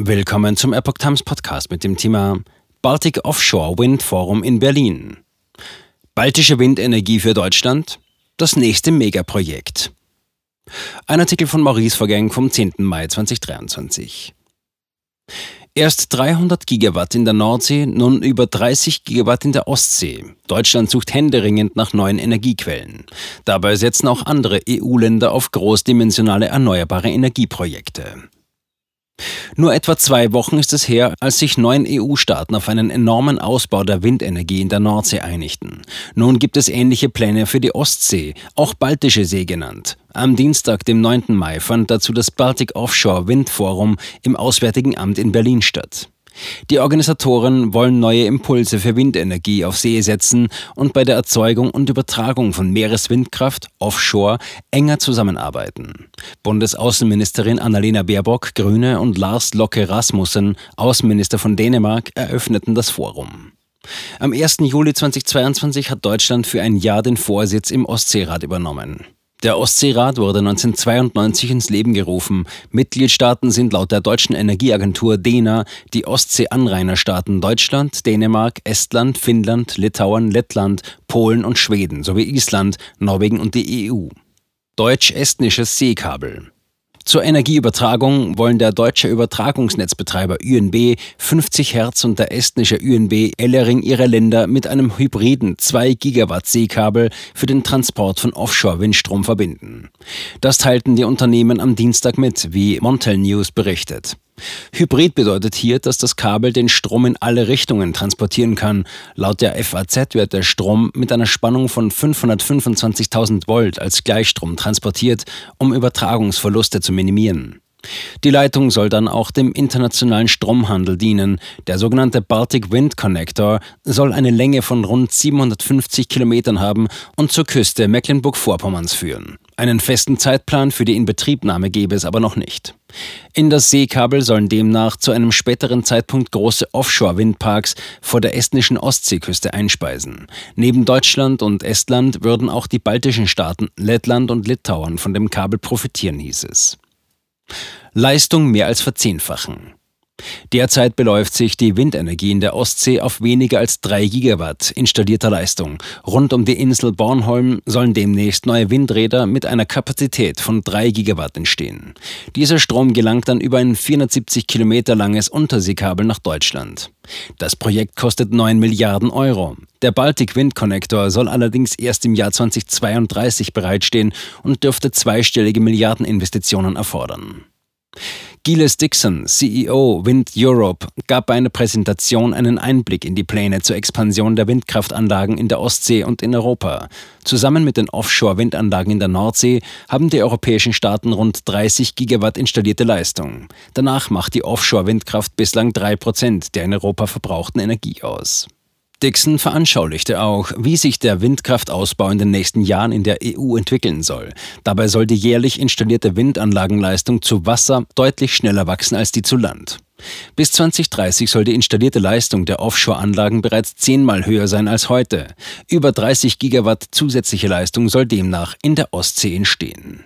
Willkommen zum Epoch Times Podcast mit dem Thema Baltic Offshore Wind Forum in Berlin. Baltische Windenergie für Deutschland? Das nächste Megaprojekt. Ein Artikel von Maurice Vergeng vom 10. Mai 2023. Erst 300 Gigawatt in der Nordsee, nun über 30 Gigawatt in der Ostsee. Deutschland sucht händeringend nach neuen Energiequellen. Dabei setzen auch andere EU-Länder auf großdimensionale erneuerbare Energieprojekte. Nur etwa zwei Wochen ist es her, als sich neun EU-Staaten auf einen enormen Ausbau der Windenergie in der Nordsee einigten. Nun gibt es ähnliche Pläne für die Ostsee, auch Baltische See genannt. Am Dienstag, dem 9. Mai, fand dazu das Baltic Offshore Wind Forum im Auswärtigen Amt in Berlin statt. Die Organisatoren wollen neue Impulse für Windenergie auf See setzen und bei der Erzeugung und Übertragung von Meereswindkraft offshore enger zusammenarbeiten. Bundesaußenministerin Annalena Baerbock, Grüne und Lars Locke Rasmussen, Außenminister von Dänemark, eröffneten das Forum. Am 1. Juli 2022 hat Deutschland für ein Jahr den Vorsitz im Ostseerat übernommen. Der Ostseerat wurde 1992 ins Leben gerufen. Mitgliedstaaten sind laut der deutschen Energieagentur DENA die Ostsee-Anrainerstaaten Deutschland, Dänemark, Estland, Finnland, Litauen, Lettland, Polen und Schweden sowie Island, Norwegen und die EU. Deutsch-estnisches Seekabel. Zur Energieübertragung wollen der deutsche Übertragungsnetzbetreiber ÜNB 50 Hertz und der estnische ÜNB Ellering ihre Länder mit einem hybriden 2 Gigawatt Seekabel für den Transport von Offshore-Windstrom verbinden. Das teilten die Unternehmen am Dienstag mit, wie Montel News berichtet. Hybrid bedeutet hier, dass das Kabel den Strom in alle Richtungen transportieren kann. Laut der FAZ wird der Strom mit einer Spannung von 525.000 Volt als Gleichstrom transportiert, um Übertragungsverluste zu minimieren. Die Leitung soll dann auch dem internationalen Stromhandel dienen. Der sogenannte Baltic Wind Connector soll eine Länge von rund 750 Kilometern haben und zur Küste Mecklenburg-Vorpommerns führen. Einen festen Zeitplan für die Inbetriebnahme gäbe es aber noch nicht. In das Seekabel sollen demnach zu einem späteren Zeitpunkt große Offshore-Windparks vor der estnischen Ostseeküste einspeisen. Neben Deutschland und Estland würden auch die baltischen Staaten Lettland und Litauen von dem Kabel profitieren, hieß es. Leistung mehr als verzehnfachen. Derzeit beläuft sich die Windenergie in der Ostsee auf weniger als 3 Gigawatt installierter Leistung. Rund um die Insel Bornholm sollen demnächst neue Windräder mit einer Kapazität von 3 Gigawatt entstehen. Dieser Strom gelangt dann über ein 470 Kilometer langes Unterseekabel nach Deutschland. Das Projekt kostet 9 Milliarden Euro. Der Baltic Wind Connector soll allerdings erst im Jahr 2032 bereitstehen und dürfte zweistellige Milliardeninvestitionen erfordern. Giles Dixon, CEO Wind Europe, gab bei einer Präsentation einen Einblick in die Pläne zur Expansion der Windkraftanlagen in der Ostsee und in Europa. Zusammen mit den Offshore-Windanlagen in der Nordsee haben die europäischen Staaten rund 30 Gigawatt installierte Leistung. Danach macht die Offshore-Windkraft bislang drei Prozent der in Europa verbrauchten Energie aus. Dixon veranschaulichte auch, wie sich der Windkraftausbau in den nächsten Jahren in der EU entwickeln soll. Dabei soll die jährlich installierte Windanlagenleistung zu Wasser deutlich schneller wachsen als die zu Land. Bis 2030 soll die installierte Leistung der Offshore-Anlagen bereits zehnmal höher sein als heute. Über 30 Gigawatt zusätzliche Leistung soll demnach in der Ostsee entstehen.